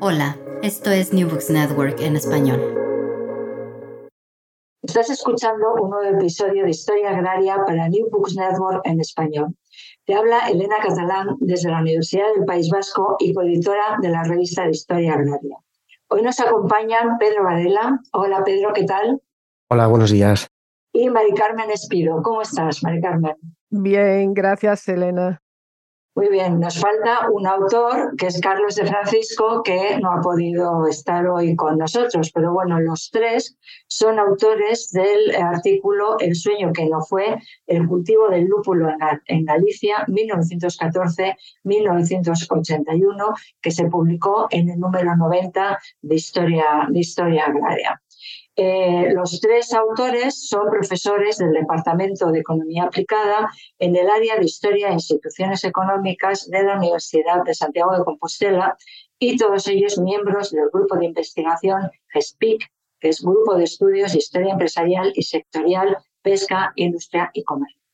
Hola, esto es New Books Network en español. Estás escuchando un nuevo episodio de Historia Agraria para New Books Network en español. Te habla Elena Catalán desde la Universidad del País Vasco y coeditora de la revista de Historia Agraria. Hoy nos acompañan Pedro Varela. Hola Pedro, ¿qué tal? Hola, buenos días. Y Mari Carmen Espido. ¿Cómo estás, Mari Carmen? Bien, gracias, Elena. Muy bien, nos falta un autor que es Carlos de Francisco, que no ha podido estar hoy con nosotros, pero bueno, los tres son autores del artículo El sueño que no fue, el cultivo del lúpulo en Galicia, 1914-1981, que se publicó en el número 90 de Historia, de Historia Agraria. Eh, los tres autores son profesores del Departamento de Economía Aplicada en el área de Historia e Instituciones Económicas de la Universidad de Santiago de Compostela y todos ellos miembros del grupo de investigación GESPIC, que es Grupo de Estudios de Historia Empresarial y Sectorial, Pesca, Industria y Comercio.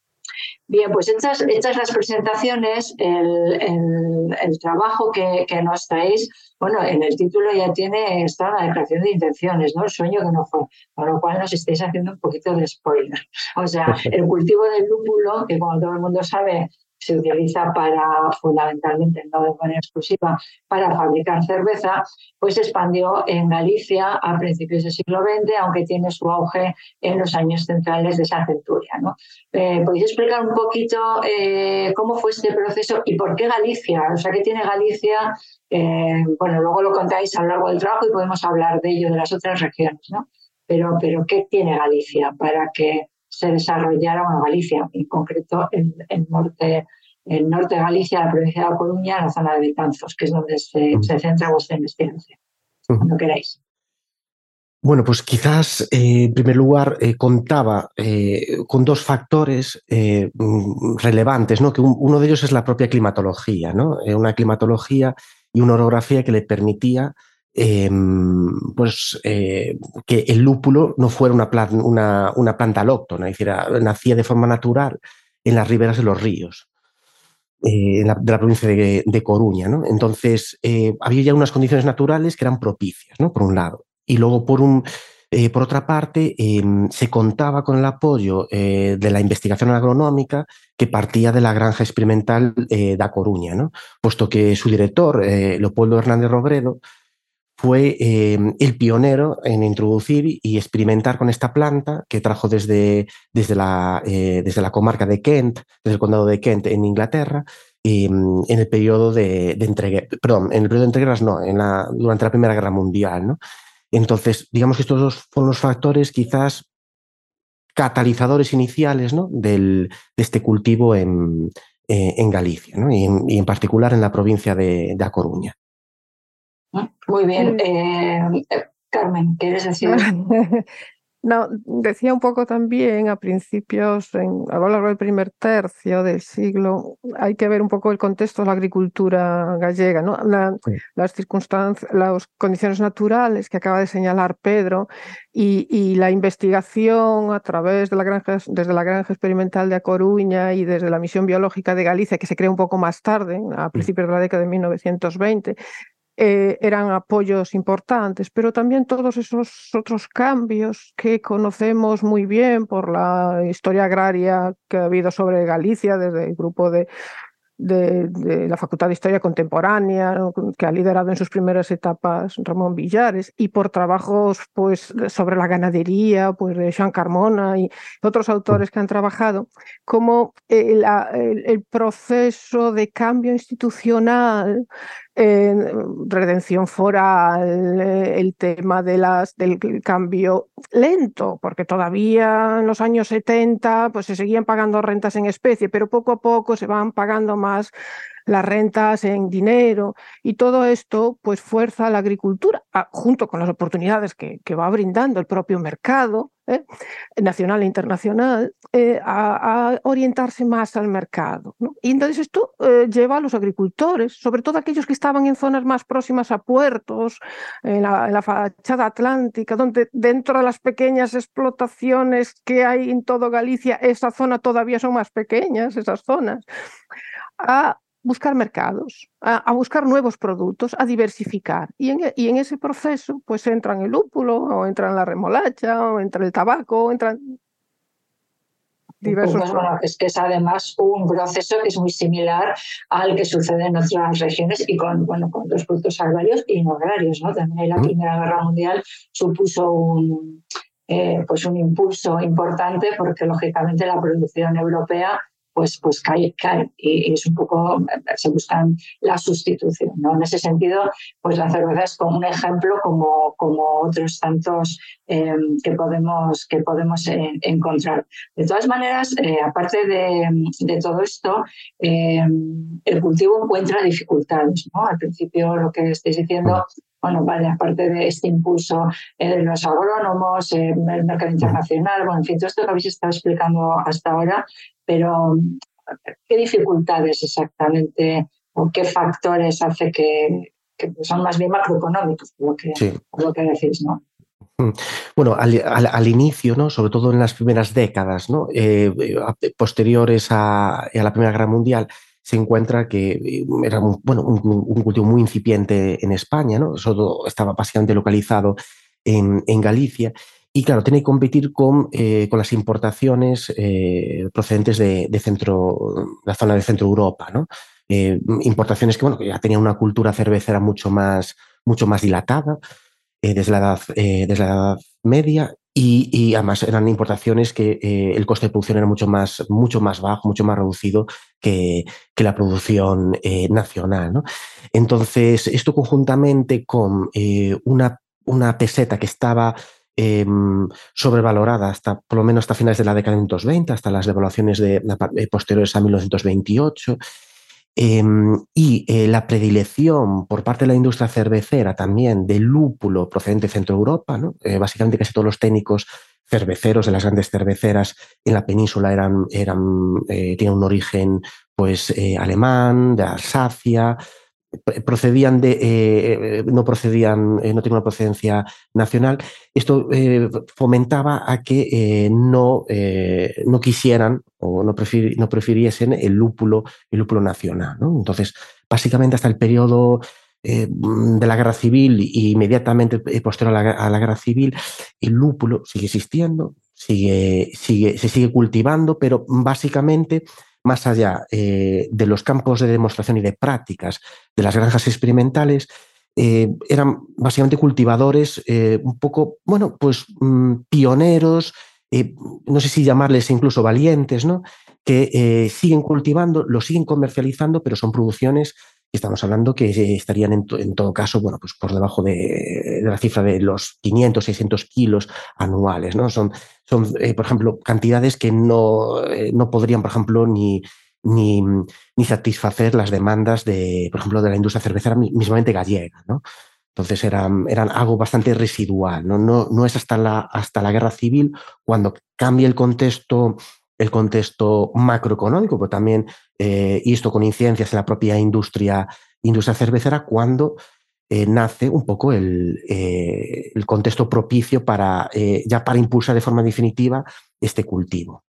Bien, pues hechas, las presentaciones, el, trabajo que, nos traéis, bueno, en el título ya tiene esta la declaración de intenciones, ¿no? El sueño que no fue, con lo cual nos estáis haciendo un poquito de spoiler. O sea, el cultivo del lúpulo, que como todo el mundo sabe, se utiliza para, fundamentalmente, no de manera exclusiva, para fabricar cerveza, pues se expandió en Galicia a principios del siglo XX, aunque tiene su auge en los años centrales de esa centuria. Eh, ¿Podéis explicar un poquito eh, cómo fue este proceso y por qué Galicia? O sea, ¿qué tiene Galicia? Eh, bueno, luego lo contáis a lo largo del trabajo y podemos hablar de ello, de las otras regiones, ¿no? Pero, pero ¿qué tiene Galicia para que se desarrollara una Galicia, en concreto el, el norte el norte de Galicia, la provincia de La Coruña, la zona de Betanzos, que es donde se, centra vuestra investigación, cuando queráis. Bueno, pues quizás eh, en primer lugar eh, contaba eh, con dos factores relevantes, ¿no? que uno de ellos es la propia climatología, ¿no? una climatología y una orografía que le permitía Em, pues, eh, que el lúpulo no fuera una, una, una planta alóctona, es decir, nacía de forma natural en las riberas de los ríos. Eh, de la provincia de, Coruña. ¿no? Entonces, eh, había ya unas condiciones naturales que eran propicias, ¿no? por un lado. Y luego, por, un, por otra parte, em, se contaba con el apoyo de la investigación agronómica que partía de la granja experimental de Coruña, ¿no? puesto que su director, Leopoldo Hernández Robredo, fue em, el pionero en introducir y experimentar con esta planta que trajo desde, desde, la, eh, desde la comarca de Kent, desde el condado de Kent en Inglaterra, em, en el periodo de, de perdón, en el periodo de entreguerras no, en la, durante la Primera Guerra Mundial. ¿no? Entonces, digamos que estos dos fueron los factores quizás catalizadores iniciales ¿no? Del, de este cultivo en, eh, en Galicia ¿no? y, en, y, en, particular en la provincia de, de A Coruña. Muy bien. Eh, Carmen, ¿quieres decir? No, decía un poco también a principios, en, a lo largo del primer tercio del siglo, hay que ver un poco el contexto de la agricultura gallega, ¿no? Las circunstancias, las condiciones naturales que acaba de señalar Pedro y, la investigación a través de la granja, desde la granja experimental de A Coruña y desde la misión biológica de Galicia, que se crea un poco más tarde, a principios de la década de 1920, eh, eran apoyos importantes, pero también todos esos otros cambios que conocemos muy bien por la historia agraria que ha habido sobre Galicia desde el grupo de de, la Facultad de Historia Contemporánea, que ha liderado en sus primeras etapas Ramón Villares, y por trabajos pues, sobre la ganadería, pues, de Jean Carmona y otros autores que han trabajado, como el, el proceso de cambio institucional redención foral, el tema de las, del cambio lento, porque todavía en los años 70 pues, se seguían pagando rentas en especie, pero poco a poco se van pagando más las rentas en dinero y todo esto pues fuerza a la agricultura, junto con las oportunidades que, que va brindando el propio mercado, ¿eh? nacional e internacional, eh, a, orientarse más al mercado. Y entonces esto eh, lleva a los agricultores, sobre todo aquellos que estaban en zonas más próximas a puertos, en la, fachada atlántica, donde dentro de las pequeñas explotaciones que hay en todo Galicia, esa zona todavía son más pequeñas, esas zonas, a buscar mercados, a, buscar nuevos productos, a diversificar. Y en, y en, ese proceso, pues entran el lúpulo, o entran la remolacha, o entra el tabaco, o entran diversos. Pues bueno, es que es además un proceso que es muy similar al que sucede en otras regiones y con, bueno, con los productos agrarios y no agrarios. ¿no? También la Primera Guerra Mundial supuso un, eh, pues un impulso importante porque lógicamente la producción europea pues, pues cae, cae y, es un poco, se buscan la sustitución. ¿no? En ese sentido, pues la cerveza es como un ejemplo como, como otros tantos eh, que podemos, que podemos eh, encontrar. De todas maneras, eh, aparte de, de, todo esto, el cultivo encuentra dificultades. ¿no? Al principio lo que estáis diciendo bueno, vale, aparte de este impulso de los agrónomos, el mercado internacional, bueno, en fin, todo esto que habéis estado explicando hasta ahora, pero ¿qué dificultades exactamente o qué factores hace que, son más bien macroeconómicos, lo que, lo que decís, ¿no? Mm. Bueno, al, inicio, ¿no? sobre todo en las primeras décadas ¿no? Eh, posteriores a, la Primera Guerra Mundial, se encuentra que eh, era un, bueno, un, cultivo muy incipiente en España, ¿no? Solo estaba básicamente localizado en, en Galicia y claro, tiene que competir con, eh, con las importaciones eh, procedentes de, centro, la zona de Centro Europa, ¿no? Eh, importaciones que, bueno, ya tenían una cultura cervecera mucho más, mucho más dilatada desde, la edad, desde la Edad Media y, además eran importaciones que el coste de producción era mucho más, mucho más bajo, mucho más reducido que, que la producción nacional. ¿no? Entonces, esto conjuntamente con una, una peseta que estaba Em, sobrevalorada hasta por lo menos hasta finales de la década de 1920, hasta las devaluaciones de, eh, posteriores a 1928. Em, y eh, la predilección por parte de la industria cervecera también del lúpulo procedente de Centro Europa. Eh, básicamente casi todos los técnicos cerveceros de las grandes cerveceras en la península eran, tienen un origen pues, alemán, de Alsacia, procedían de, eh, eh, no procedían, eh, no tenían una procedencia nacional, esto fomentaba a que no, no quisieran o no, no, prefiriesen el lúpulo, el lúpulo nacional. Entonces, básicamente hasta el periodo de la guerra civil e inmediatamente posterior a la, a la, guerra civil, el lúpulo sigue existiendo, sigue, sigue, se sigue cultivando, pero básicamente más allá eh, de los campos de demostración y de prácticas de las granjas experimentales, eh, eran básicamente cultivadores eh, un poco, bueno, pues mm, pioneros, no sé si llamarles incluso valientes, ¿no? Que siguen cultivando, lo siguen comercializando, pero son producciones estamos hablando que estarían en, todo caso, bueno, pues por debajo de, la cifra de los 500, 600 kilos anuales, ¿no? Son, son eh, por ejemplo, cantidades que no, eh, no podrían, por ejemplo, ni, ni, ni, satisfacer las demandas de, por ejemplo, de la industria cervecera mismamente gallega, ¿no? Entonces eran, eran algo bastante residual. ¿no? No, no es hasta la, hasta la guerra civil cuando cambia el contexto, el contexto macroeconómico, pero también, eh, y esto con incidencias en la propia industria, industria cervecera, cuando eh, nace un poco el, eh, el contexto propicio para, ya para impulsar de forma definitiva este cultivo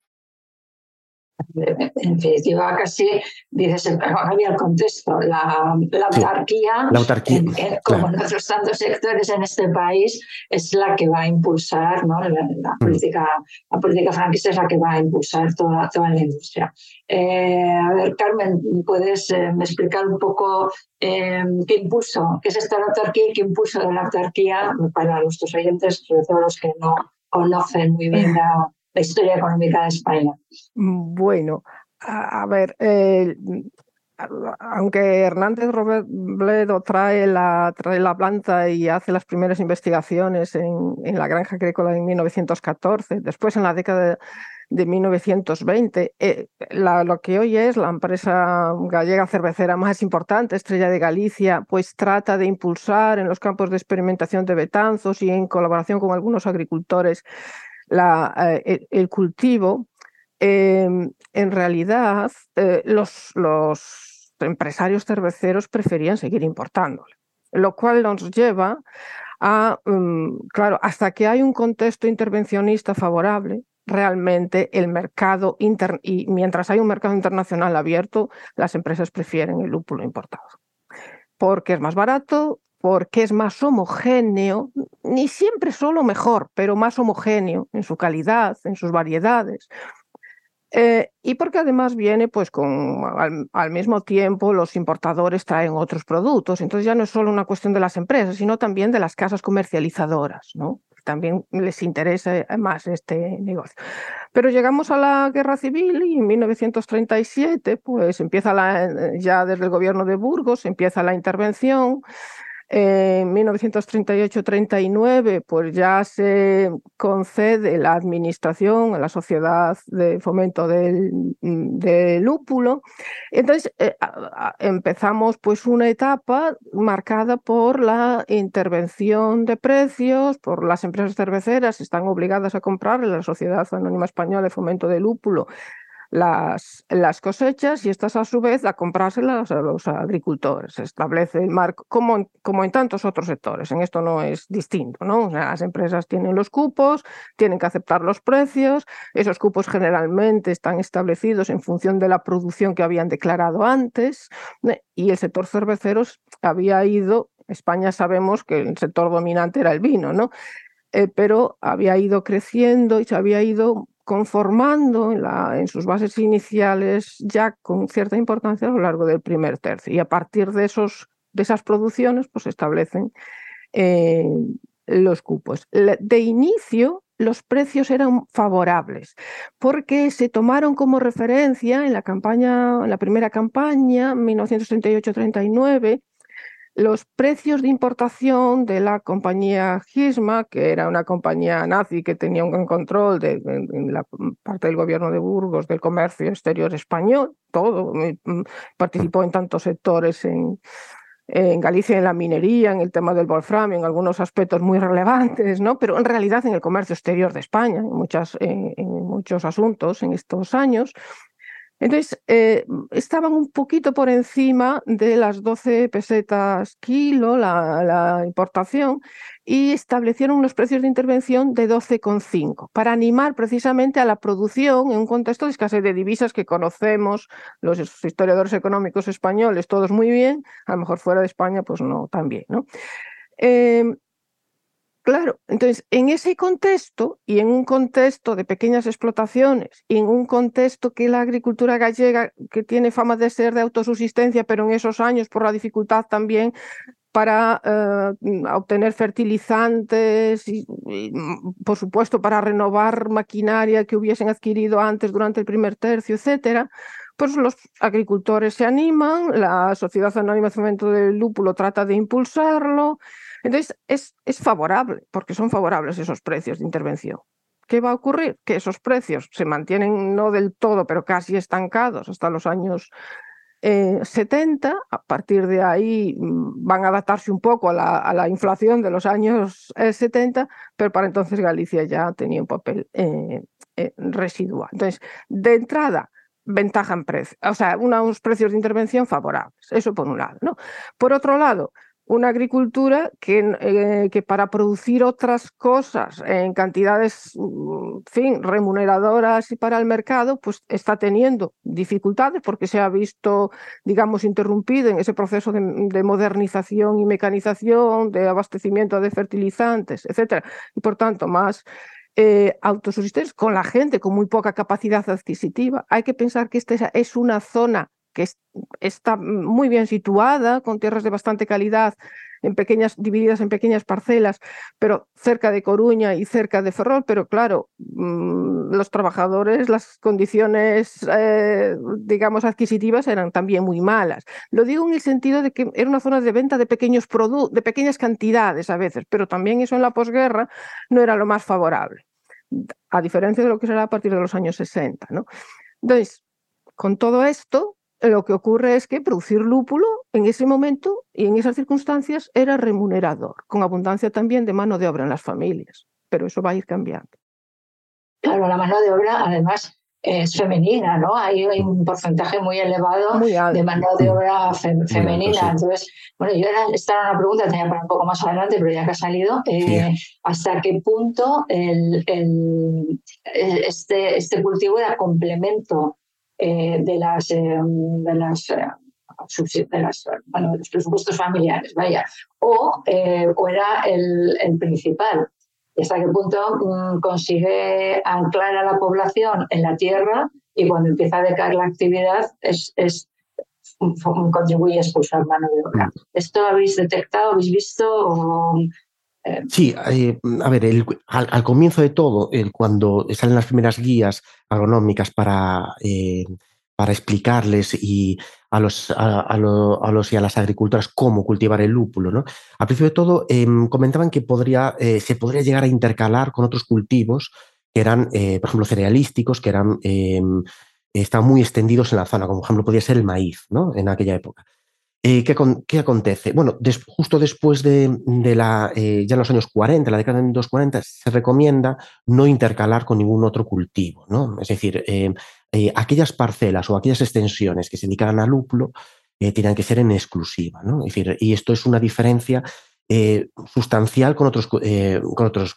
en definitiva casi dices, había el contexto, la, la autarquía, como en otros tantos sectores en este país, es la que va a impulsar, ¿no? la, mm. política, la política franquista es la que va a impulsar toda, toda la industria. Eh, a ver, Carmen, ¿puedes eh, explicar un poco eh, qué impulso, qué es esta autarquía y qué impulso de la autarquía para nuestros oyentes, sobre todo los que no conocen muy bien la la historia económica de España. Bueno, a, ver, aunque Hernández Robledo trae la, trae la planta y hace las primeras investigaciones en, la granja agrícola en 1914, después en la década de, 1920, eh, lo que hoy es la empresa gallega cervecera más importante, Estrella de Galicia, pues trata de impulsar en los campos de experimentación de Betanzos y en colaboración con algunos agricultores eh, el, cultivo, em, en realidad eh, los, empresarios cerveceros preferían seguir importándole, lo cual nos lleva a, mm, claro, hasta que hay un contexto intervencionista favorable, realmente el mercado y mientras hay un mercado internacional abierto, las empresas prefieren el lúpulo importado porque es más barato, porque es más homogéneo, ni siempre solo mejor, pero más homogéneo en su calidad, en sus variedades. Eh, y porque además viene, pues, con al, mismo tiempo los importadores traen otros productos. Entonces ya no es solo una cuestión de las empresas, sino también de las casas comercializadoras, ¿no? También les interesa más este negocio. Pero llegamos a la guerra civil y en 1937, pues empieza la, ya desde el gobierno de Burgos, empieza la intervención. En 1938-39, pues ya se concede la administración a la Sociedad de Fomento del, Lúpulo. Entonces eh, empezamos pues una etapa marcada por la intervención de precios, por las empresas cerveceras están obligadas a comprar la Sociedad Anónima Española de Fomento del Lúpulo las, las cosechas y estas a su vez a comprárselas a los agricultores. Se establece el marco, como, como en tantos otros sectores, en esto no es distinto, ¿no? las empresas tienen los cupos, tienen que aceptar los precios, esos cupos generalmente están establecidos en función de la producción que habían declarado antes ¿eh? y el sector cervecero había ido, España sabemos que el sector dominante era el vino, ¿no? Eh, pero había ido creciendo y se había ido conformando en, sus bases iniciales ya con cierta importancia a lo largo del primer tercio. Y a partir de, esos, de esas producciones, pues establecen eh, los cupos. De inicio, los precios eran favorables porque se tomaron como referencia en la campaña, en la primera campaña, 1938-39, los precios de importación de la compañía Gisma, que era una compañía nazi que tenía un gran control de, la parte del gobierno de Burgos, del comercio exterior español, todo, mm, participó en tantos sectores en, en Galicia en la minería, en el tema del wolfram, en algunos aspectos muy relevantes, ¿no? pero en realidad en el comercio exterior de España, en, muchas, en muchos asuntos en estos años. Entonces, eh, estaban un poquito por encima de las 12 pesetas kilo la, importación y establecieron unos precios de intervención de 12,5 para animar precisamente a la producción en un contexto de escasez de divisas que conocemos los historiadores económicos españoles todos muy bien, a lo mejor fuera de España pues no tan bien. ¿no? Eh, Claro, entonces en ese contexto y en un contexto de pequeñas explotaciones y en un contexto que la agricultura gallega, que tiene fama de ser de autosusistencia, pero en esos años por la dificultad también para eh, obtener fertilizantes y, mm, por supuesto para renovar maquinaria que hubiesen adquirido antes durante el primer tercio, etcétera, pues los agricultores se animan, la Sociedad Anónima de Fomento del Lúpulo trata de impulsarlo, entonces, es, es favorable, porque son favorables esos precios de intervención. ¿Qué va a ocurrir? Que esos precios se mantienen no del todo, pero casi estancados hasta los años 70, a partir de ahí mm, van a adaptarse un poco a la, inflación de los años 70, pero para entonces Galicia ya tenía un papel residual. Entonces, de entrada, ventaja en precio, o sea, unos precios de intervención favorables, eso por un lado. ¿no? Por otro lado, una agricultura que, eh, que, para producir otras cosas en cantidades mm, fin, remuneradoras y para el mercado, pues está teniendo dificultades porque se ha visto, digamos, interrumpido en ese proceso de, modernización y mecanización, de abastecimiento de fertilizantes, etcétera, y por tanto más eh, con la gente con muy poca capacidad adquisitiva. Hay que pensar que esta es una zona que está muy bien situada, con tierras de bastante calidad, en pequeñas, divididas en pequeñas parcelas, pero cerca de Coruña y cerca de Ferrol, pero claro, mm, los trabajadores, las condiciones, eh, digamos, adquisitivas eran también muy malas. Lo digo en el sentido de que era una zona de venta de pequeños productos, de pequeñas cantidades a veces, pero también eso en la posguerra no era lo más favorable, a diferencia de lo que será a partir de los años 60, ¿no? Entonces, con todo esto, lo que ocurre es que producir lúpulo en ese momento y en esas circunstancias era remunerador, con abundancia también de mano de obra en las familias, pero eso va a ir cambiando. Claro, la mano de obra además es femenina, ¿no? Hay, un porcentaje muy elevado de mano de obra femenina. Entonces, bueno, yo era, esta era una pregunta, tenía para un poco más adelante, pero ya que ha salido, eh, ¿hasta qué punto el, el, este, este cultivo era complemento eh, de las, eh, de las eh, de, las, bueno, de los presupuestos familiares, vaya, o, o era el, el, principal. Y hasta qué punto mm, consigue anclar a la población en la tierra y cuando empieza a decaer la actividad es, es contribuye a expulsar mano de obra. Mm. ¿Esto habéis detectado, habéis visto? O, Sí, a ver, al, comienzo de todo, cuando salen las primeras guías agronómicas para, eh, para explicarles y a los, a, los y a las agricultoras cómo cultivar el lúpulo, ¿no? Al principio de todo, em, comentaban que podría, eh, se podría llegar a intercalar con otros cultivos que eran, eh, por ejemplo, cerealísticos, que eran, em, estaban muy extendidos en la zona, como por ejemplo podía ser el maíz, ¿no? En aquella época. Eh, ¿qué, acontece? Bueno, justo después de, la, eh, ya en los años 40, la década de 1940, se recomienda no intercalar con ningún otro cultivo, ¿no? Es decir, eh, aquellas parcelas o aquellas extensiones que se dedican a lúpulo tienen que ser en exclusiva, ¿no? Decir, y esto es una diferencia sustancial con otros, con otros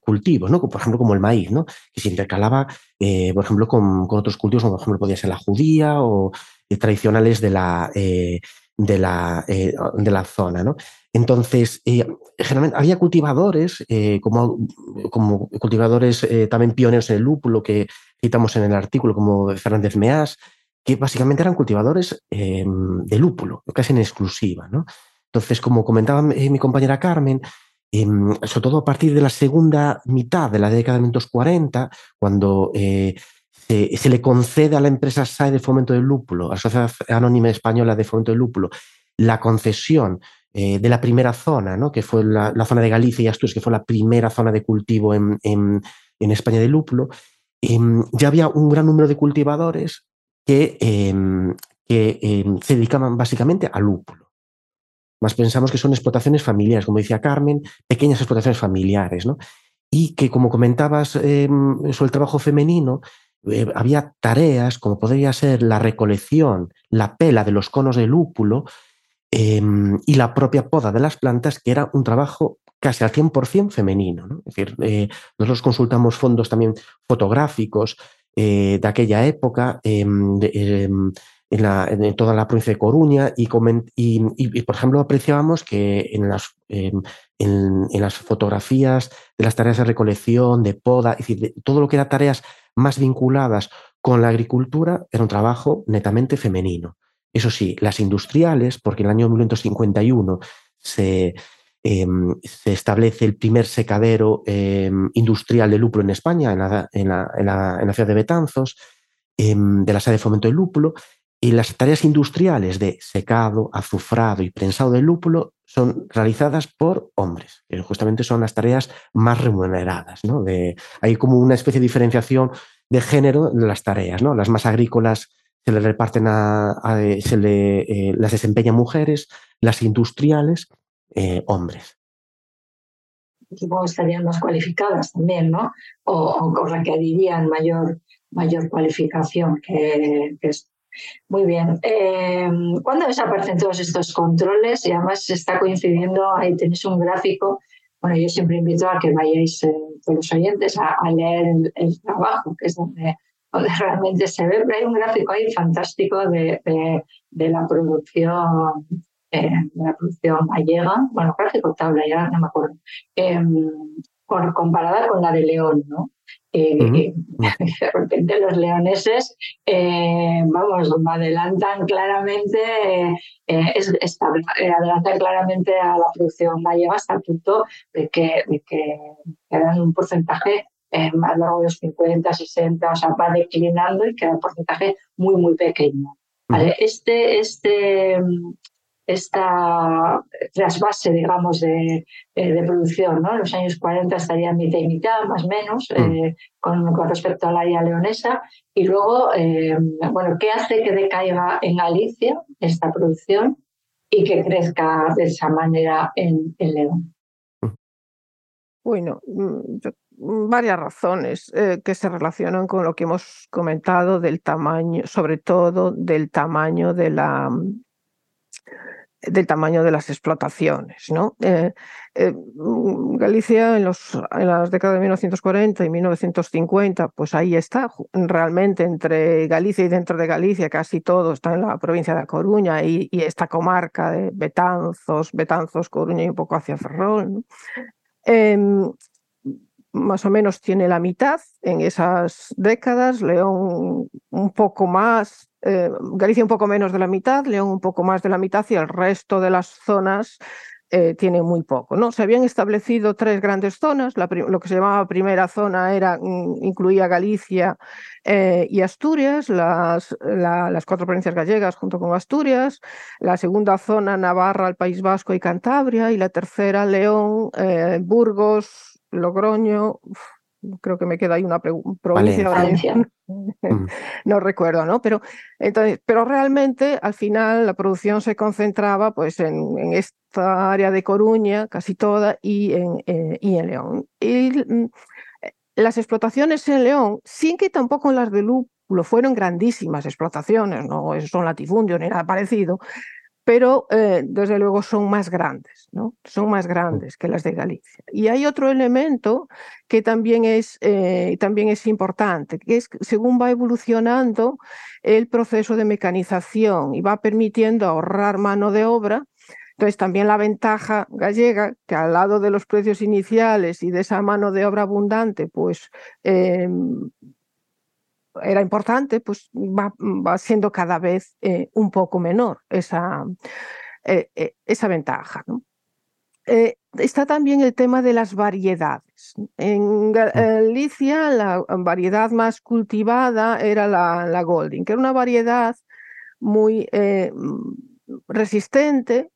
cultivos, ¿no? Por ejemplo, como el maíz, ¿no? Que se intercalaba, por ejemplo, con, con, otros cultivos, como por ejemplo podía ser la judía o tradicionales de la de la, eh, de la zona. ¿no? Entonces, eh, generalmente había cultivadores, eh, como, como, cultivadores también pioneros en el lúpulo que citamos en el artículo, como Fernández Meás, que básicamente eran cultivadores em, de lúpulo, casi en exclusiva. ¿no? Entonces, como comentaba mi compañera Carmen, em, sobre todo a partir de la segunda mitad de la década de 1940, cuando se, le concede a la empresa SAE de Fomento del Lúpulo, Sociedad Anónima Española de Fomento del Lúpulo, la concesión eh, de la primera zona, ¿no? que fue la, zona de Galicia y Asturias, que fue la primera zona de cultivo en, España de lúpulo, em, ya había un gran número de cultivadores que, em, em, se dedicaban básicamente al lúpulo. Más pensamos que son explotaciones familiares, como decía Carmen, pequeñas explotaciones familiares, ¿no? Y que, como comentabas sobre el trabajo femenino, eh, había tareas como podría ser la recolección, la pela de los conos de lúpulo em, y la propia poda de las plantas, que era un trabajo casi al 100% femenino. Es decir, eh, nosotros consultamos fondos también fotográficos eh, de aquella época em, em, en, toda la provincia de Coruña y, por ejemplo, apreciábamos que en las, en, las fotografías de las tareas de recolección, de poda, es decir, todo lo que era tareas más vinculadas con la agricultura era un trabajo netamente femenino. Eso sí, las industriales, porque en el año 1951 se, em, se establece el primer secadero em, industrial de lúpulo en España, en la, en la, ciudad de Betanzos, em, de la sede de fomento del lúpulo, y las tareas industriales de secado, azufrado y prensado del lúpulo son realizadas por hombres, que justamente son las tareas más remuneradas. ¿no? De, hay como una especie de diferenciación de género de las tareas. ¿no? Las más agrícolas se le reparten a, se le, eh, las desempeñan mujeres, las industriales, eh, hombres. Supongo estarían más cualificadas también, ¿no? O, requerirían mayor, mayor cualificación que. Muy bien. Eh, ¿Cuándo desaparecen todos estos controles? Y además está coincidiendo, ahí tenéis un gráfico. Bueno, yo siempre invito a que vayáis, eh, todos los oyentes, a, leer el, trabajo, que es donde, realmente se ve. Pero hay un gráfico ahí fantástico de, de la producción eh, la producción gallega, bueno, gráfico tabla, ya no me acuerdo, em, comparada con la de León, ¿no? Eh, de repente los leoneses, eh, vamos, adelantan claramente, adelantan claramente a la producción gallega hasta el punto de que, de que quedan un porcentaje más largo de los 50, 60, o sea, va declinando y queda un porcentaje muy, muy pequeño. Este, este, esta trasvase, digamos, de, eh, de, producción. ¿no? En los años 40 estaría mitad y mitad, más o menos, mm. eh, con, con, respecto la área leonesa. Y luego, eh, bueno, ¿qué hace que decaiga en Galicia esta producción y que crezca de esa manera en, en León? Bueno, mm, mm, varias razones que se relacionan con lo que hemos comentado del tamaño, sobre todo del tamaño de la del tamaño de las explotaciones. ¿no? Eh, eh, Galicia en, los, en las décadas de 1940 y 1950, pues ahí está, realmente entre Galicia y dentro de Galicia casi todo está en la provincia de Coruña y, esta comarca de Betanzos, Betanzos, Coruña y un poco hacia Ferrol. Em, más o menos tiene la mitad en esas décadas, León un poco más, eh, Galicia un poco menos de la mitad, León un poco más de la mitad y el resto de las zonas eh, tiene muy poco. ¿no? Se habían establecido tres grandes zonas. lo que se llamaba primera zona era, mm, incluía Galicia eh, y Asturias, las, las cuatro provincias gallegas junto con Asturias. La segunda zona, Navarra, el País Vasco y Cantabria. Y la tercera, León, Burgos, Logroño, creo que me queda ahí una provincia mm. no recuerdo, ¿no? Pero entonces, pero realmente al final la producción se concentraba pues en, en esta área de Coruña, casi toda, y en, eh, y en León. Y mm, las explotaciones en León, sin que tampoco las de Lúpulo fueron grandísimas explotaciones, no son latifundios ni nada parecido, pero eh, desde luego son más grandes, ¿no? Son más grandes que las de Galicia. Y hay otro elemento que también es, eh, también es importante, que es según va evolucionando el proceso de mecanización y va permitiendo ahorrar mano de obra, entonces también la ventaja gallega, que al lado de los precios iniciales y de esa mano de obra abundante, pues em, era importante, pues va, va siendo cada vez eh, un poco menor esa, eh, eh, esa ventaja. ¿no? está también el tema de las variedades. En mm. Galicia la variedad más cultivada era la, la Golding, que era una variedad muy resistente,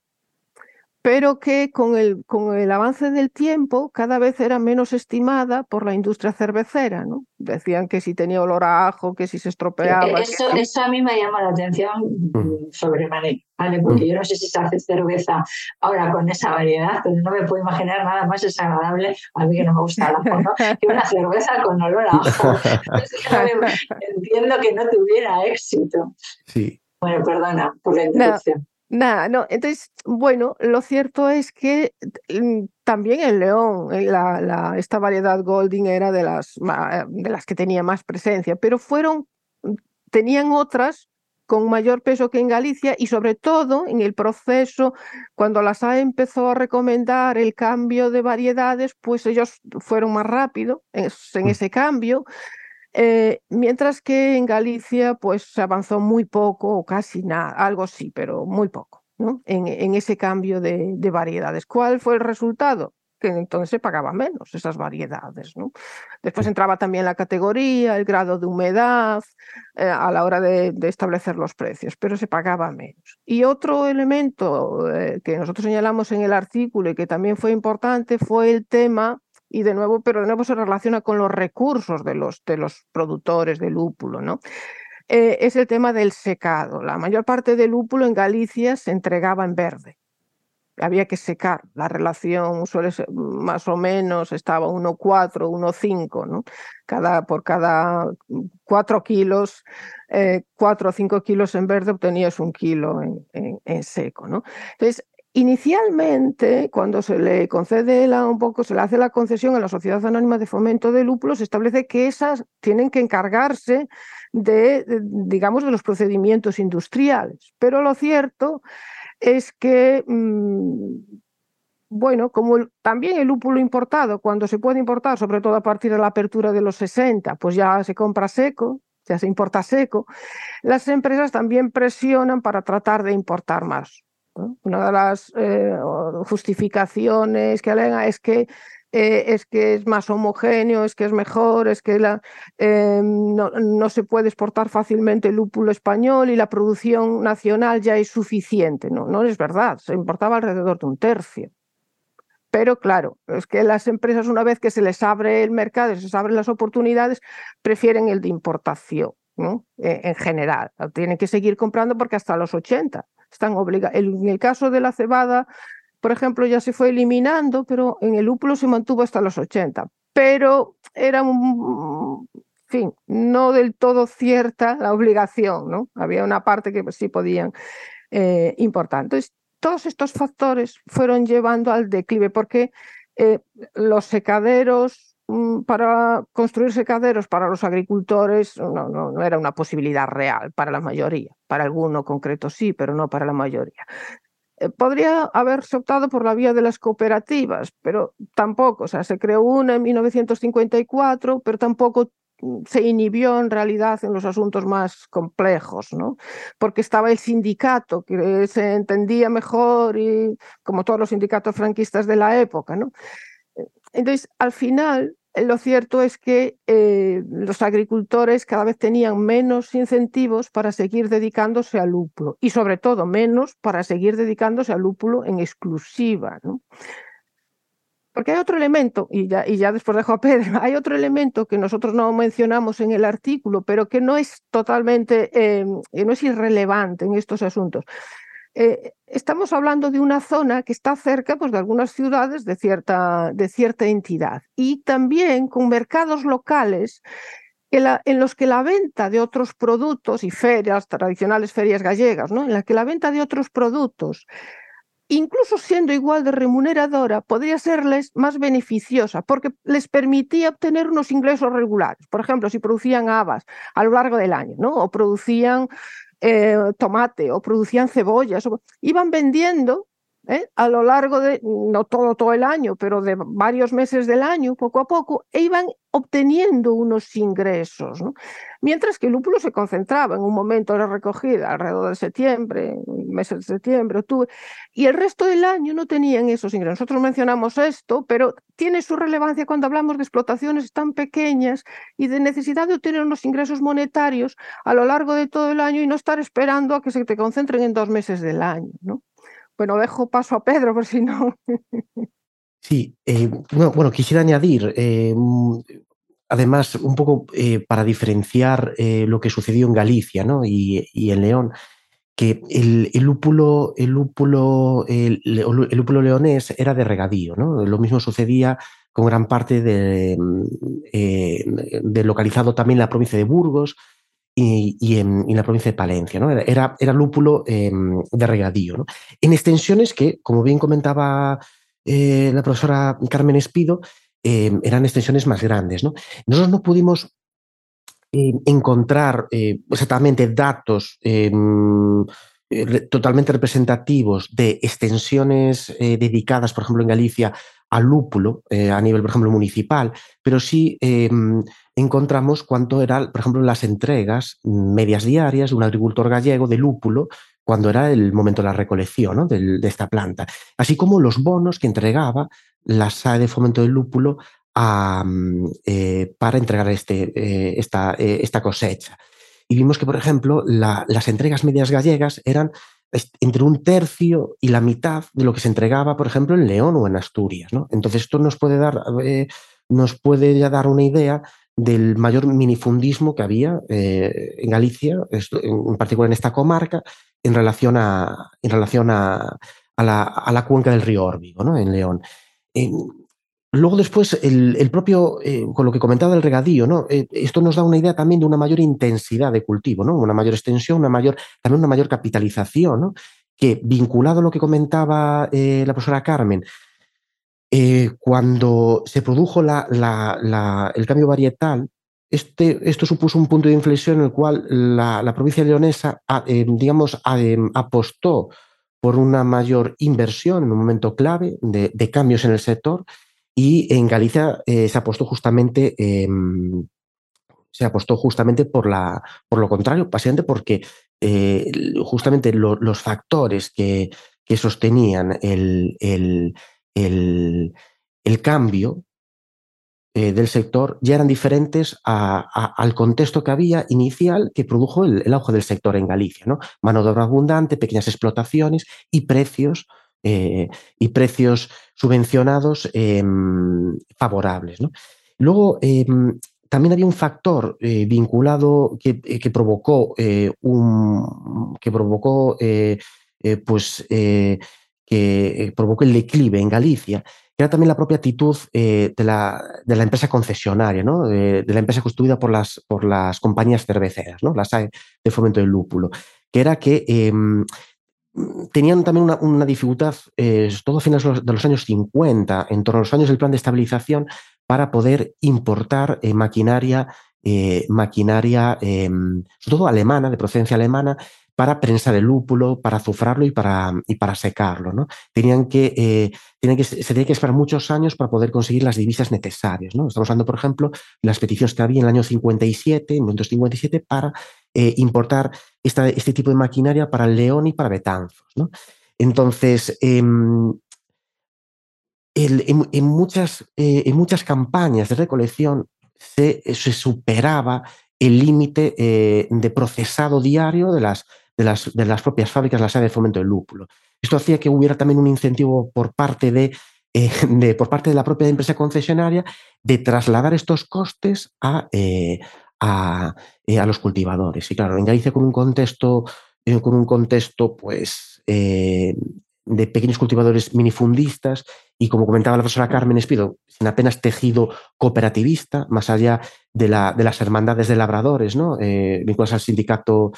pero que con el, con el avance del tiempo cada vez era menos estimada por la industria cervecera. ¿no? Decían que si tenía olor a ajo, que si se estropeaba. Eso, eso a mí me llama la atención mm. sobremanera, ¿vale? porque yo no sé si se hace cerveza ahora con esa variedad, pero no me puedo imaginar nada más desagradable, a mí que no me gusta el ajo, ¿no? que una cerveza con olor a ajo. Entiendo que no tuviera éxito. Sí. Bueno, perdona por la interrupción. Nada, no. Entonces, bueno, lo cierto es que mm, también el león, eh, la, esta variedad Golding era de las, de las que tenía más presencia, pero fueron, mm, tenían otras con mayor peso que en Galicia y sobre todo en el proceso, cuando la SAE empezó a recomendar el cambio de variedades, pues ellos fueron más rápido en mm. ese cambio eh, mientras que en Galicia pues se avanzó muy poco o casi nada, algo sí, pero muy poco, ¿no? En, en ese cambio de, de, variedades. ¿Cuál fue el resultado? Que entonces se pagaba menos esas variedades, ¿no? Después entraba también la categoría, el grado de humedad eh, a la hora de, de, establecer los precios, pero se pagaba menos. Y otro elemento eh, que nosotros señalamos en el artículo y que también fue importante fue el tema y de nuevo, pero de nuevo se relaciona con los recursos de los, de los productores de lúpulo, ¿no? eh, es el tema del secado. La mayor parte del lúpulo en Galicia se entregaba en verde. Había que secar. La relación suele ser más o menos, estaba 1,4, 1,5, ¿no? Cada, por cada 4 kilos, 4 o 5 kilos en verde obtenías un kilo en, en seco, ¿no? Entonces, Inicialmente, cuando se le concede la, un poco, se le hace la concesión a la Sociedad Anónima de Fomento de Lúpulo, se establece que esas tienen que encargarse de, digamos, de los procedimientos industriales. Pero lo cierto es que, mm, bueno, como también el lúpulo importado, cuando se puede importar, sobre todo a partir de la apertura de los 60, pues ya se compra seco, ya se importa seco, las empresas también presionan para tratar de importar más. Una de las eh, justificaciones que alega es que eh, es que es más homogéneo, es que es mejor, es que la, eh, no, no, se puede exportar fácilmente el lúpulo español y la producción nacional ya es suficiente. No, no es verdad, se importaba alrededor de un tercio. Pero claro, es que las empresas una vez que se les abre el mercado, se les abren las oportunidades, prefieren el de importación. ¿no? En general, tienen que seguir comprando porque hasta los 80 están. En el caso de la cebada, por ejemplo, ya se fue eliminando, pero en el lúpulo se mantuvo hasta los 80. Pero era un, fin, no del todo cierta la obligación, ¿no? Había una parte que sí podían eh, importar. Entonces, todos estos factores fueron llevando al declive, porque eh, los secaderos para construir secaderos para los agricultores no, no, era una posibilidad real para la mayoría. Para alguno concreto sí, pero no para la mayoría. Eh, podría haberse optado por la vía de las cooperativas, pero tampoco. O sea, se creó una en 1954, pero tampoco mm, se inhibió en realidad en los asuntos más complejos, ¿no? Porque estaba el sindicato, que se entendía mejor y como todos los sindicatos franquistas de la época, ¿no? Entonces, al final, eh, lo cierto es que eh, los agricultores cada vez tenían menos incentivos para seguir dedicándose al lúpulo y sobre todo menos para seguir dedicándose al lúpulo en exclusiva. Porque hay otro elemento, y ya, y ya después dejo a Pedro, hay otro elemento que nosotros no mencionamos en el artículo, pero que no es totalmente, eh, no es irrelevante en estos asuntos. Eh, estamos hablando de una zona que está cerca pues, de algunas ciudades de cierta, de cierta entidad y también con mercados locales en, los que la venta de otros productos y ferias, tradicionales ferias gallegas, ¿no? en la que la venta de otros productos incluso siendo igual de remuneradora, podría serles más beneficiosa porque les permitía obtener unos ingresos regulares. Por ejemplo, si producían habas a lo largo del año, ¿no? O producían eh, tomate o producían cebollas, iban vendiendo ¿eh? a lo largo de, no todo, todo el año, pero de varios meses del año, poco a poco, e iban obteniendo unos ingresos. Mientras que el lúpulo se concentraba en un momento de recogida, alrededor de septiembre, meses de septiembre, octubre, y el resto del año no tenían esos ingresos. Nosotros mencionamos esto, pero tiene su relevancia cuando hablamos de explotaciones tan pequeñas y de necesidad de obtener unos ingresos monetarios a lo largo de todo el año y no estar esperando a que se te concentren en dos meses del año. Bueno, dejo paso a Pedro, por si no. Sí, eh, bueno, quisiera añadir, eh, además, un poco eh, para diferenciar lo que sucedió en Galicia ¿no? y, en León, que el, lúpulo, el, lúpulo, el, lúpulo leonés era de regadío. ¿no? Lo mismo sucedía con gran parte de, de localizado también en la provincia de Burgos, y, en, la provincia de Palencia. Era, era lúpulo em, de regadío. En extensiones que, como bien comentaba eh, la profesora Carmen Espido, em, eran extensiones más grandes. ¿no? Nosotros no pudimos em, encontrar eh, exactamente datos eh, totalmente representativos de extensiones dedicadas, por ejemplo, en Galicia al lúpulo a nivel, por ejemplo, municipal, pero sí encontramos cuánto eran, por ejemplo, las entregas medias diarias de un agricultor gallego de lúpulo cuando era el momento de la recolección de, esta planta, así como los bonos que entregaba la SAE de fomento del lúpulo mm, eh, para entregar este, eh, esta, eh, esta, cosecha. Y vimos que, por ejemplo, las entregas medias gallegas eran entre un tercio y la mitad de lo que se entregaba, por ejemplo, en León o en Asturias. Entonces, esto nos puede dar, nos puede ya dar una idea del mayor minifundismo que había eh, en Galicia, en particular en esta comarca, en relación a, en relación a, la, cuenca del río Órbigo, ¿no? en León. luego después, el, propio, eh, con lo que comentaba del regadío, ¿no? Eh, esto nos da una idea también de una mayor intensidad de cultivo, ¿no? una mayor extensión, una mayor, también una mayor capitalización, ¿no? que vinculado a lo que comentaba la profesora Carmen, eh, cuando se produjo el cambio varietal, este, esto supuso un punto de inflexión en el cual la, provincia leonesa, eh, digamos, em, apostó por una mayor inversión en un momento clave de, cambios en el sector y en Galicia eh, se apostó justamente se apostó justamente por, la, por lo contrario, básicamente porque justamente los factores que, que sostenían el, cambio eh, del sector ya eran diferentes al contexto que había inicial que produjo el, auge del sector en Galicia. ¿no? Mano de obra abundante, pequeñas explotaciones y precios, eh, y precios subvencionados em, favorables. Luego, em, también había un factor eh, vinculado que, que provocó un que provocó pues que eh, provocó el declive en Galicia, que era también la propia actitud eh, de, la, de, la, empresa concesionaria, ¿no? de, la empresa construida por las, por las compañías cerveceras, ¿no? las de fomento del lúpulo, que era que em, tenían también una, dificultad, eh, todo a finales de los años 50, en torno a los años del plan de estabilización, para poder importar maquinaria, maquinaria em, sobre todo alemana, de procedencia alemana, para prensar el lúpulo, para azufrarlo y para, y para secarlo. ¿no? Tenían que, eh, que, se tenía que esperar muchos años para poder conseguir las divisas necesarias. ¿no? Estamos hablando, por ejemplo, de las peticiones que había en el año 57, en 1957, para eh, importar esta, este tipo de maquinaria para León y para Betanzos. ¿no? Entonces, em, en, muchas, eh, en muchas campañas de recolección se, se superaba el límite de procesado diario de las, de las, de las propias fábricas, la sede de fomento del lúpulo. Esto hacía que hubiera también un incentivo por parte de, eh, de por parte de la propia empresa concesionaria de trasladar estos costes a, eh, a, eh, a, los cultivadores. Y claro, en Galicia con un contexto, con un contexto pues, de pequeños cultivadores minifundistas y como comentaba la profesora Carmen Espido, sin apenas tejido cooperativista, más allá de, la, de las hermandades de labradores, ¿no? vinculadas al sindicato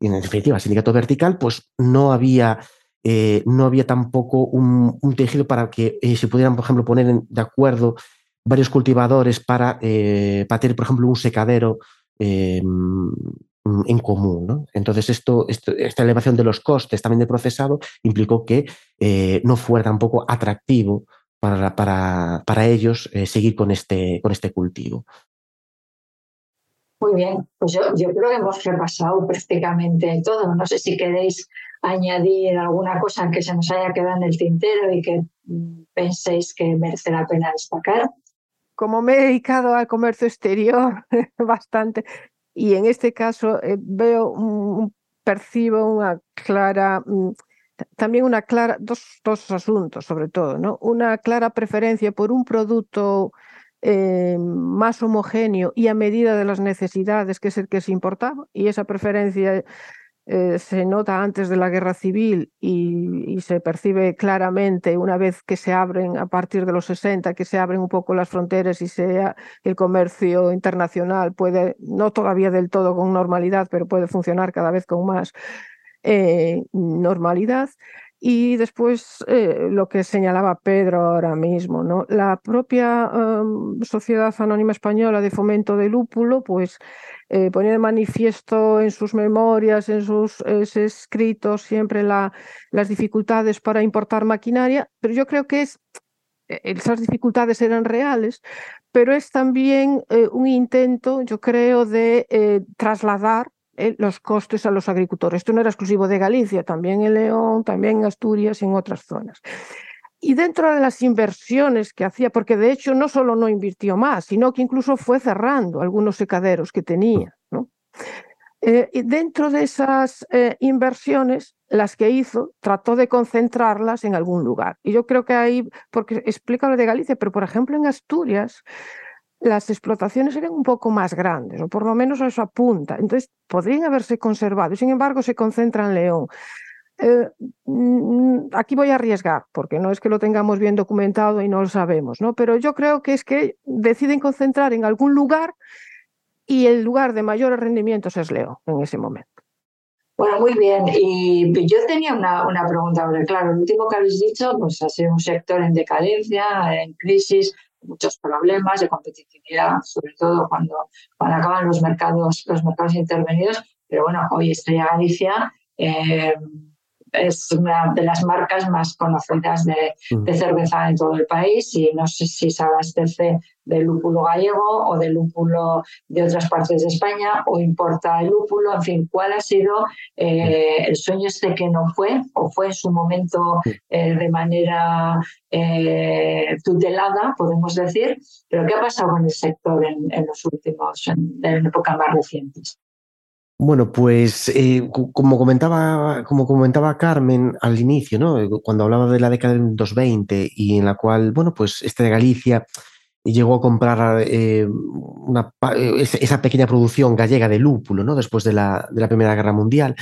y en definitiva, sindicato vertical, pues no había, eh, no había tampoco un, tejido para que eh, se pudieran, por ejemplo, poner de acuerdo varios cultivadores para, eh, para tener, por ejemplo, un secadero en común. Entonces, esto, esta elevación de los costes también de procesado implicó que no fuera tampoco atractivo para, para, para ellos seguir con este, con este cultivo. Muy bien, pues yo, yo creo que hemos repasado prácticamente todo. No sé si queréis añadir alguna cosa que se nos haya quedado en el tintero y que mm, penséis que merece la pena destacar. Como me he dedicado al comercio exterior bastante, y en este caso eh, veo, percibo una clara, mm, también una clara, dos, dos asuntos sobre todo, ¿no? Una clara preferencia por un producto eh, más homogéneo y a medida de las necesidades, que es el que se importaba, y esa preferencia eh, se nota antes de la guerra civil y, se percibe claramente una vez que se abren a partir de los 60, que se abren un poco las fronteras y sea el comercio internacional puede, no todavía del todo con normalidad, pero puede funcionar cada vez con más eh, normalidad. Y después eh, lo que señalaba Pedro ahora mismo, ¿no? La propia em, Sociedad Anónima Española de Fomento del Lúpulo, pues eh, ponía de manifiesto en sus memorias, en sus escritos, siempre la, las dificultades para importar maquinaria, pero yo creo que es, e, esas dificultades eran reales, pero es también eh, un intento, yo creo, de trasladar eh, los costes a los agricultores. Esto no era exclusivo de Galicia, también en León, también en Asturias y en otras zonas. Y dentro de las inversiones que hacía, porque de hecho no solo no invirtió más, sino que incluso fue cerrando algunos secaderos que tenía. Eh, y dentro de esas eh, inversiones, las que hizo, trató de concentrarlas en algún lugar. Y yo creo que ahí, porque explica lo de Galicia, pero por ejemplo en Asturias, las explotaciones eran un poco más grandes, o por lo menos eso apunta. Entonces, podrían haberse conservado, sin embargo, se concentra en León. Eh, mm, aquí voy a arriesgar, porque no es que lo tengamos bien documentado y no lo sabemos, ¿no? Pero yo creo que es que deciden concentrar en algún lugar y el lugar de mayores rendimientos es León en ese momento. Bueno, muy bien. Y yo tenía una, una pregunta, porque claro, lo último que habéis dicho, pues ha sido un sector en decadencia, en crisis, muchos problemas de competitividad, sobre todo cuando, cuando acaban los mercados, los mercados intervenidos. Pero bueno, hoy Estrella Galicia eh, es una de las marcas más conocidas de, de, cerveza en todo el país y no sé si se abastece de lúpulo gallego o de lúpulo de otras partes de España o importa el lúpulo, en fin, ¿cuál ha sido eh, el sueño este que no fue o fue en su momento eh, de manera eh, tutelada, podemos decir? Pero ¿qué ha pasado con el sector en, en los últimos, en, en épocas más recientes? Bueno, pues eh, como, comentaba, como comentaba Carmen al inicio, ¿no? Cuando hablaba de la década del 220 y en la cual, bueno, pues este de Galicia llegó a comprar eh, una, esa pequeña producción gallega de lúpulo, ¿no? Después de la, de la Primera Guerra Mundial.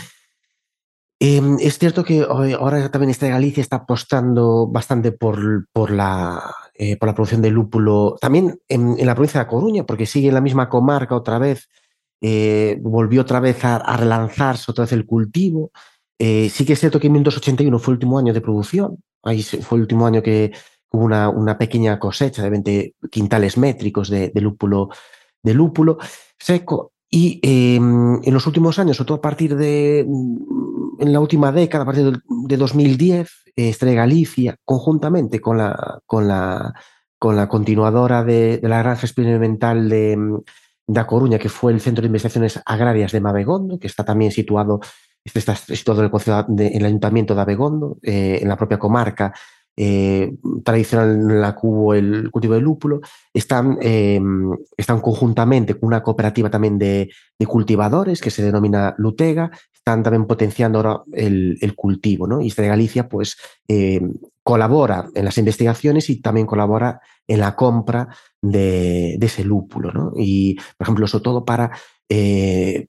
Em, es cierto que ahora también de Galicia está apostando bastante por, por, la, por la producción de lúpulo, también en, en la provincia de Coruña, porque sigue en la misma comarca otra vez eh, volvió otra vez a, a, relanzarse otra vez el cultivo. Eh, sí que es cierto que en 1981 fue el último año de producción, ahí fue el último año que una, una pequeña cosecha de 20 quintales métricos de, de lúpulo, de lúpulo seco. Y eh, en los últimos años, sobre todo a partir de mm, en la última década, a partir de 2010, eh, Estrella Galicia, conjuntamente con la, con la, con la continuadora de, de la granja experimental de, mm, da Coruña, que fue el Centro de Investigaciones Agrarias de Mabegondo, que está también situado, está situado en el, de, en el Ayuntamiento de Abegondo, eh, en la propia comarca eh, tradicional en la que hubo el cultivo de lúpulo, están, eh, están conjuntamente con una cooperativa también de, de, cultivadores que se denomina Lutega, están también potenciando ahora el, el cultivo, ¿no? Y de Galicia, pues, eh, colabora en las investigaciones y también colabora en la compra de, de ese lúpulo, ¿no? Y, por ejemplo, sobre todo para,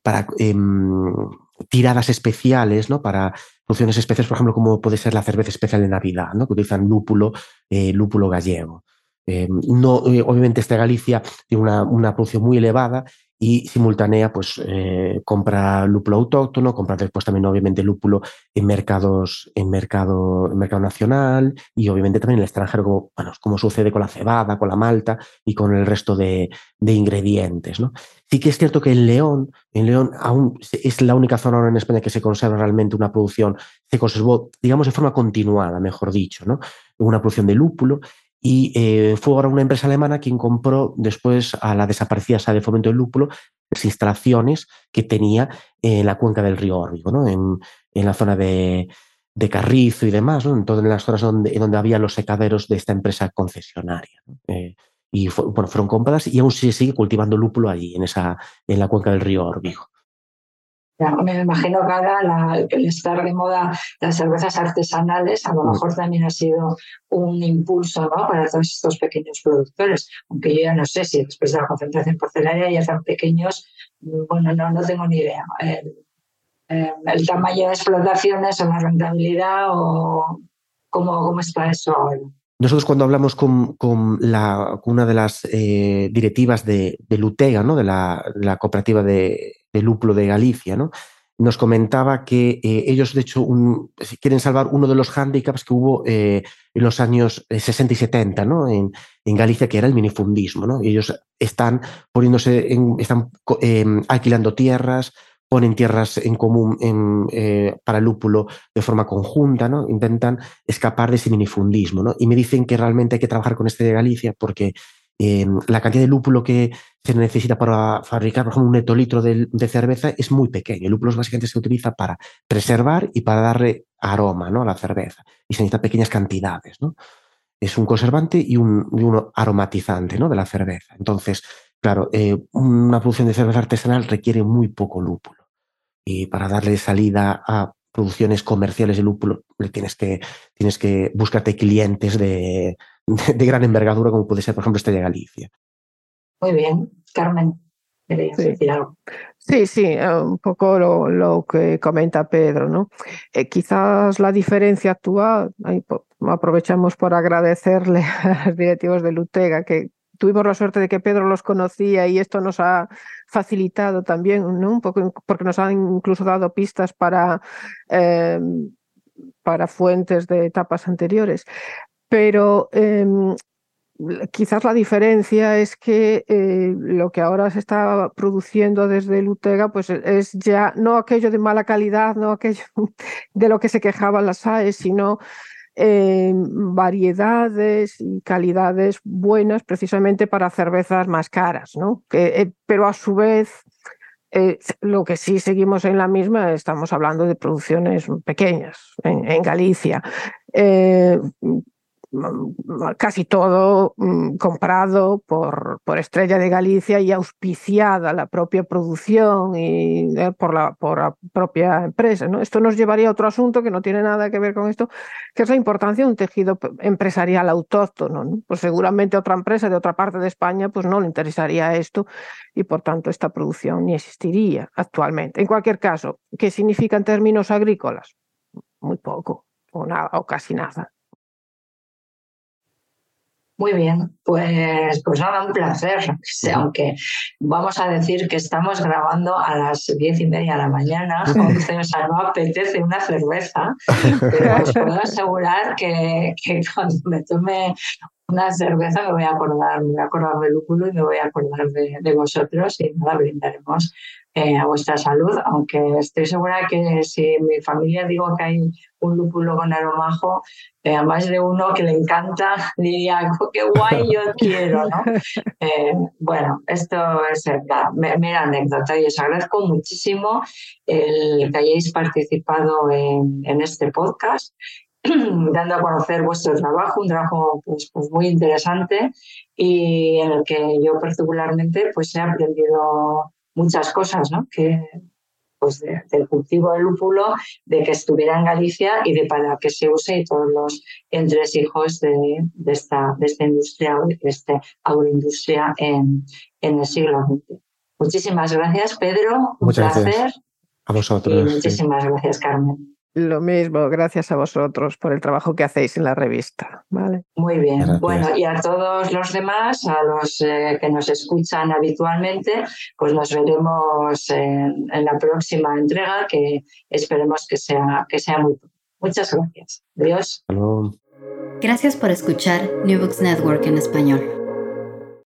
para eh, tiradas especiales, ¿no? Para producciones especiales, por ejemplo, como puede ser la cerveza especial de Navidad, ¿no? Que utilizan lúpulo, eh, lúpulo gallego. No, eh, obviamente, este Galicia tiene una, una, producción muy elevada y simultánea, pues eh, compra lúpulo autóctono, compra después también, obviamente, lúpulo en mercados, en mercado, en mercado nacional y obviamente también en el extranjero, como, bueno, como sucede con la cebada, con la malta y con el resto de, de ingredientes, ¿no? Sí que es cierto que en León, en León aún es la única zona ahora en España que se conserva realmente una producción, se conservó, digamos, de forma continuada, mejor dicho, ¿no? Una producción de lúpulo y eh, fue ahora una empresa alemana quien compró después a la desaparecida Sala de Fomento del Lúpulo las instalaciones que tenía en la cuenca del río Órbigo, ¿no? en, en, la zona de, de, Carrizo y demás, ¿no? en todas las zonas donde, donde había los secaderos de esta empresa concesionaria. Eh, y fue, bueno, fueron compradas y aún se sigue cultivando lúpulo allí, en, esa, en la cuenca del río Órbigo. Ya, me imagino que ahora la, el estar de moda las cervezas artesanales a lo mm. mejor también ha sido un impulso ¿no? para todos estos pequeños productores, aunque yo ya no sé si después de la concentración porcelánea ya están pequeños, bueno, no, no tengo ni idea. El, eh, el tamaño de explotaciones o la rentabilidad o cómo, cómo está eso ahora. Nosotros cuando hablamos con, con, la, con una de las eh, directivas de, de, Lutega, ¿no? de, la, de la cooperativa de, de, lúpulo de Galicia, ¿no? nos comentaba que eh, ellos, de hecho, quieren salvar uno de los hándicaps que hubo eh, en los años 60 y 70 ¿no? en, Galicia, que era el minifundismo. ¿no? Ellos están poniéndose, en, están em, alquilando tierras, ponen tierras en común en, eh, para lúpulo de forma conjunta, ¿no? Intentan escapar de ese minifundismo, ¿no? Y me dicen que realmente hay que trabajar con este de Galicia porque eh, la cantidad de lúpulo que se necesita para fabricar, por ejemplo, un hectolitro de, de, cerveza es muy pequeño. El lúpulo básicamente se utiliza para preservar y para darle aroma ¿no? a la cerveza. Y se necesitan pequeñas cantidades, ¿no? Es un conservante y un, aromatizante ¿no? de la cerveza. Entonces, Claro, eh, una producción de cerveza artesanal requiere muy poco lúpulo. Y para darle salida a producciones comerciales de lúpulo, tienes que, tienes que buscarte clientes de, de, de gran envergadura, como puede ser, por ejemplo, este de Galicia. Muy bien, Carmen. ¿Querías decir algo? Sí, sí, eh, un poco lo, que comenta Pedro, ¿no? Eh, quizás la diferencia actual, aprovechamos por agradecerle a los directivos de Lutega que tuvimos la suerte de que Pedro los conocía y esto nos ha facilitado también, ¿no? Un poco, porque nos han incluso dado pistas para, em, para fuentes de etapas anteriores. Pero em, quizás la diferencia es que eh, lo que ahora se está produciendo desde Lutega pues es ya no aquello de mala calidad, no aquello de lo que se quejaban las AES, sino eh, variedades y calidades buenas precisamente para cervezas más caras, ¿no? Eh, pero a su vez lo que sí seguimos en la misma, estamos hablando de producciones pequeñas en, Galicia, casi todo mm, comprado por, por, Estrella de Galicia y auspiciada la propia producción y eh, por, la, por la propia empresa. ¿no? Esto nos llevaría a otro asunto que no tiene nada que ver con esto, que es la importancia de un tejido empresarial autóctono. ¿no? Pues seguramente otra empresa de otra parte de España pues no le interesaría esto y por tanto esta producción ni existiría actualmente. En cualquier caso, ¿qué significa en términos agrícolas? Muy poco o, nada, o casi nada. Muy bien, pues, pues nada, un placer. Aunque vamos a decir que estamos grabando a las diez y media de la mañana, o sea, no apetece una cerveza, pero os puedo asegurar que, cuando me tome una cerveza me voy a acordar, me voy a acordar del lúpulo y me voy a acordar de, de vosotros y nada, brindaremos eh, a vuestra salud, aunque estoy segura que si en mi familia digo que hay un lúpulo con aromajo, eh, a más de uno que le encanta diría, qué guay yo quiero, ¿no? Eh, bueno, esto es la mera anécdota y os agradezco muchísimo el que hayáis participado en, en este podcast dando a conocer vuestro trabajo, un trabajo pues, pues, muy interesante y en el que yo particularmente pues he aprendido muchas cosas, ¿no? Que, pues del cultivo del lúpulo, de que estuviera en Galicia y de para que se use y todos los entresijos de, de, esta, de esta industria, de esta agroindustria en, en el siglo XX. Muchísimas gracias, Pedro. Un placer. A vosotros. muchísimas gracias, Carmen. Lo mismo, gracias a vosotros por el trabajo que hacéis en la revista. ¿vale? Muy bien. Bueno, y a todos los demás, a los eh, que nos escuchan habitualmente, pues nos veremos en, la próxima entrega, que esperemos que sea, que sea muy Muchas gracias. Adiós. Gracias por escuchar New Books Network en español.